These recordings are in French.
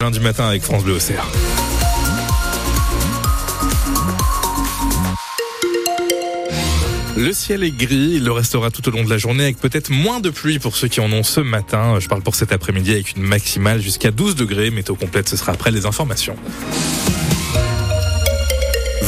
Lundi matin avec France Bleu Auxerre. Le ciel est gris, il le restera tout au long de la journée avec peut-être moins de pluie pour ceux qui en ont ce matin. Je parle pour cet après-midi avec une maximale jusqu'à 12 degrés. Météo complète, ce sera après les informations.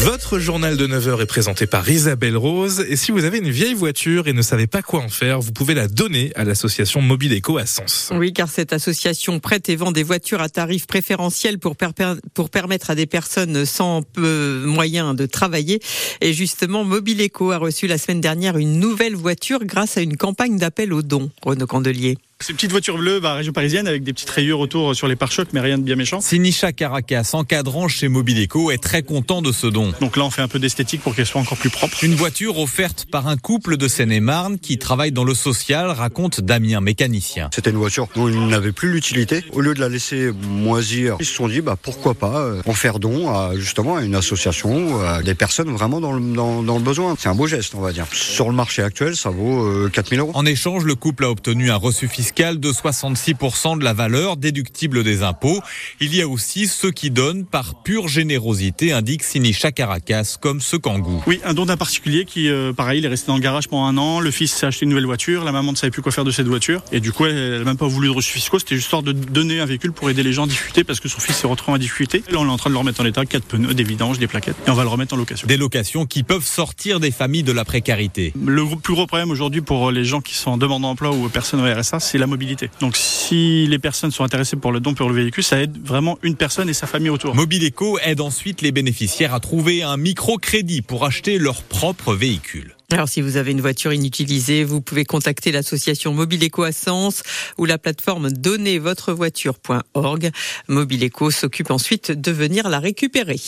Votre journal de 9h est présenté par Isabelle Rose. Et si vous avez une vieille voiture et ne savez pas quoi en faire, vous pouvez la donner à l'association Mobile Eco à Sens. Oui, car cette association prête et vend des voitures à tarif préférentiel pour, permettre à des personnes sans moyens de travailler. Et justement, Mobile Eco a reçu la semaine dernière une nouvelle voiture grâce à une campagne d'appel aux dons. Renaud Candelier. Ces petites voitures bleues, bah, région parisienne, avec des petites rayures autour sur les pare-chocs, mais rien de bien méchant. Sinisha Caracas, encadrant chez Mobileco, est très content de ce don. Donc là, on fait un peu d'esthétique pour qu'elle soit encore plus propre. Une voiture offerte par un couple de Seine-et-Marne qui travaille dans le social, raconte Damien, mécanicien. C'était une voiture dont ils n'avaient plus l'utilité. Au lieu de la laisser moisir, ils se sont dit, bah, pourquoi pas euh, en faire don à, justement à une association, à des personnes vraiment dans le, dans, dans le besoin. C'est un beau geste, on va dire. Sur le marché actuel, ça vaut euh, 4000 euros. En échange, le couple a obtenu un reçu fiscal de 66% de la valeur déductible des impôts. Il y a aussi ceux qui donnent par pure générosité, indique Sinisha Caracas, comme ce kangou. Oui, un don d'un particulier qui, euh, pareil, il est resté dans le garage pendant un an. Le fils s'est acheté une nouvelle voiture. La maman ne savait plus quoi faire de cette voiture. Et du coup, elle n'a même pas voulu de reçu fiscaux. C'était juste histoire de donner un véhicule pour aider les gens à diffuser parce que son fils s'est retrouvé en difficulté. Là, on est en train de le remettre en état. Quatre pneus, des vidanges, des plaquettes. Et on va le remettre en location. Des locations qui peuvent sortir des familles de la précarité. Le plus gros problème aujourd'hui pour les gens qui sont en demande d'emploi ou personnes au RSA, c'est la mobilité. Donc si les personnes sont intéressées pour le don pour le véhicule, ça aide vraiment une personne et sa famille autour. Mobile Eco aide ensuite les bénéficiaires à trouver un microcrédit pour acheter leur propre véhicule. Alors, si vous avez une voiture inutilisée, vous pouvez contacter l'association Mobile Eco à Sens ou la plateforme donnezvotrevoiture.org. Mobile Eco s'occupe ensuite de venir la récupérer.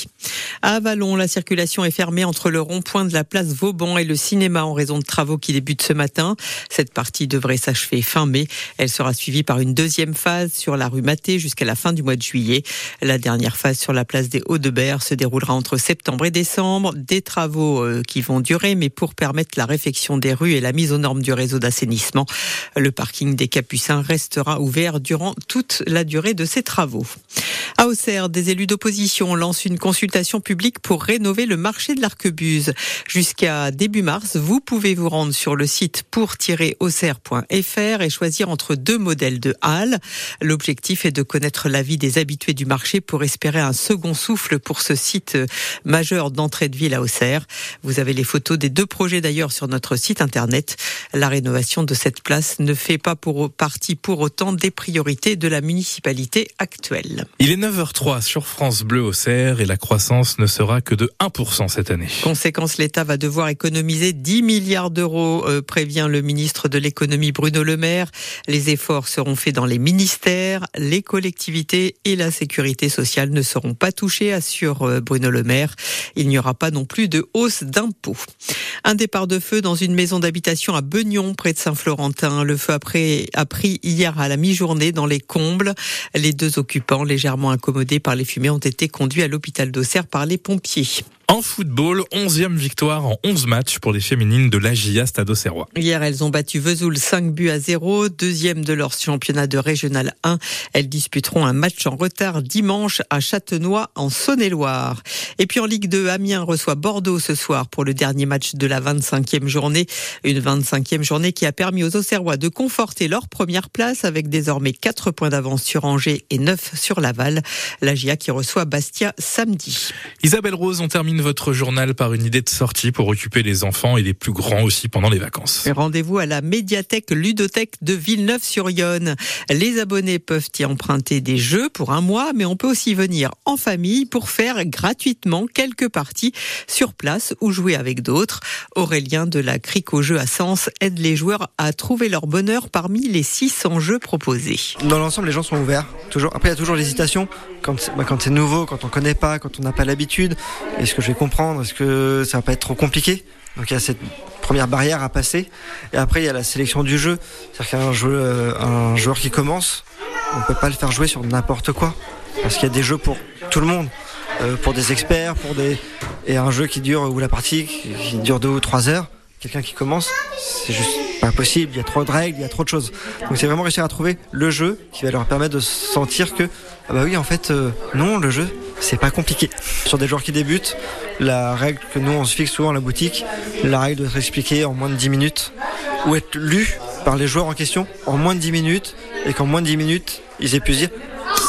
À Vallon, la circulation est fermée entre le rond-point de la place Vauban et le cinéma en raison de travaux qui débutent ce matin. Cette partie devrait s'achever fin mai. Elle sera suivie par une deuxième phase sur la rue Maté jusqu'à la fin du mois de juillet. La dernière phase sur la place des Hauts-de-Berre se déroulera entre septembre et décembre. Des travaux euh, qui vont durer, mais pour permettre permettre la réfection des rues et la mise aux normes du réseau d'assainissement. Le parking des Capucins restera ouvert durant toute la durée de ces travaux. À Auxerre, des élus d'opposition lancent une consultation publique pour rénover le marché de l'Arquebuse. Jusqu'à début mars, vous pouvez vous rendre sur le site pour-auxerre.fr et choisir entre deux modèles de halles. L'objectif est de connaître l'avis des habitués du marché pour espérer un second souffle pour ce site majeur d'entrée de ville à Auxerre. Vous avez les photos des deux projets d'ailleurs sur notre site internet. La rénovation de cette place ne fait pas pour partie pour autant des priorités de la municipalité actuelle. Il est 9h03 sur France Bleu au Cerf et la croissance ne sera que de 1% cette année. Conséquence, l'État va devoir économiser 10 milliards d'euros, euh, prévient le ministre de l'économie Bruno Le Maire. Les efforts seront faits dans les ministères, les collectivités et la sécurité sociale ne seront pas touchés, assure euh, Bruno Le Maire. Il n'y aura pas non plus de hausse d'impôts. Un départ de feu dans une maison d'habitation à Beugnon, près de Saint-Florentin. Le feu a pris hier à la mi-journée dans les combles. Les deux occupants, légèrement incommodés par les fumées, ont été conduits à l'hôpital d'Auxerre par les pompiers. En football, 11e victoire en 11 matchs pour les féminines de l'AGIA Stade Auxerrois. Hier, elles ont battu Vesoul 5 buts à 0, deuxième de leur championnat de régional 1. Elles disputeront un match en retard dimanche à Châtenois en Saône-et-Loire. Et puis en Ligue 2, Amiens reçoit Bordeaux ce soir pour le dernier match de la 25e journée. Une 25e journée qui a permis aux Auxerrois de conforter leur première place avec désormais 4 points d'avance sur Angers et 9 sur Laval. L'AGIA qui reçoit Bastia samedi. Isabelle Rose, on termine votre journal par une idée de sortie pour occuper les enfants et les plus grands aussi pendant les vacances. Rendez-vous à la médiathèque ludothèque de Villeneuve-sur-Yonne. Les abonnés peuvent y emprunter des jeux pour un mois, mais on peut aussi venir en famille pour faire gratuitement quelques parties sur place ou jouer avec d'autres. Aurélien de la Crique au jeu à Sens aide les joueurs à trouver leur bonheur parmi les 600 jeux proposés. Dans l'ensemble, les gens sont ouverts. Toujours. Après, il y a toujours l'hésitation quand, bah, quand c'est nouveau, quand on connaît pas, quand on n'a pas l'habitude. Est-ce que je vais comprendre Est-ce que ça va pas être trop compliqué Donc il y a cette première barrière à passer. Et après, il y a la sélection du jeu. C'est-à-dire qu'un joueur, un joueur qui commence, on peut pas le faire jouer sur n'importe quoi. Parce qu'il y a des jeux pour tout le monde. Euh, pour des experts, pour des et un jeu qui dure ou la partie qui dure deux ou trois heures. Quelqu'un qui commence, c'est juste pas possible, il y a trop de règles, il y a trop de choses. Donc c'est vraiment réussir à trouver le jeu qui va leur permettre de sentir que, ah bah oui, en fait, euh, non, le jeu, c'est pas compliqué. Sur des joueurs qui débutent, la règle que nous on se fixe souvent à la boutique, la règle doit être expliquée en moins de 10 minutes ou être lue par les joueurs en question en moins de 10 minutes et qu'en moins de 10 minutes, ils aient pu dire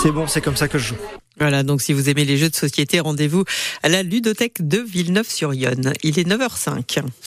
c'est bon, c'est comme ça que je joue. Voilà, donc si vous aimez les jeux de société, rendez-vous à la ludothèque de Villeneuve-sur-Yonne. Il est 9h05.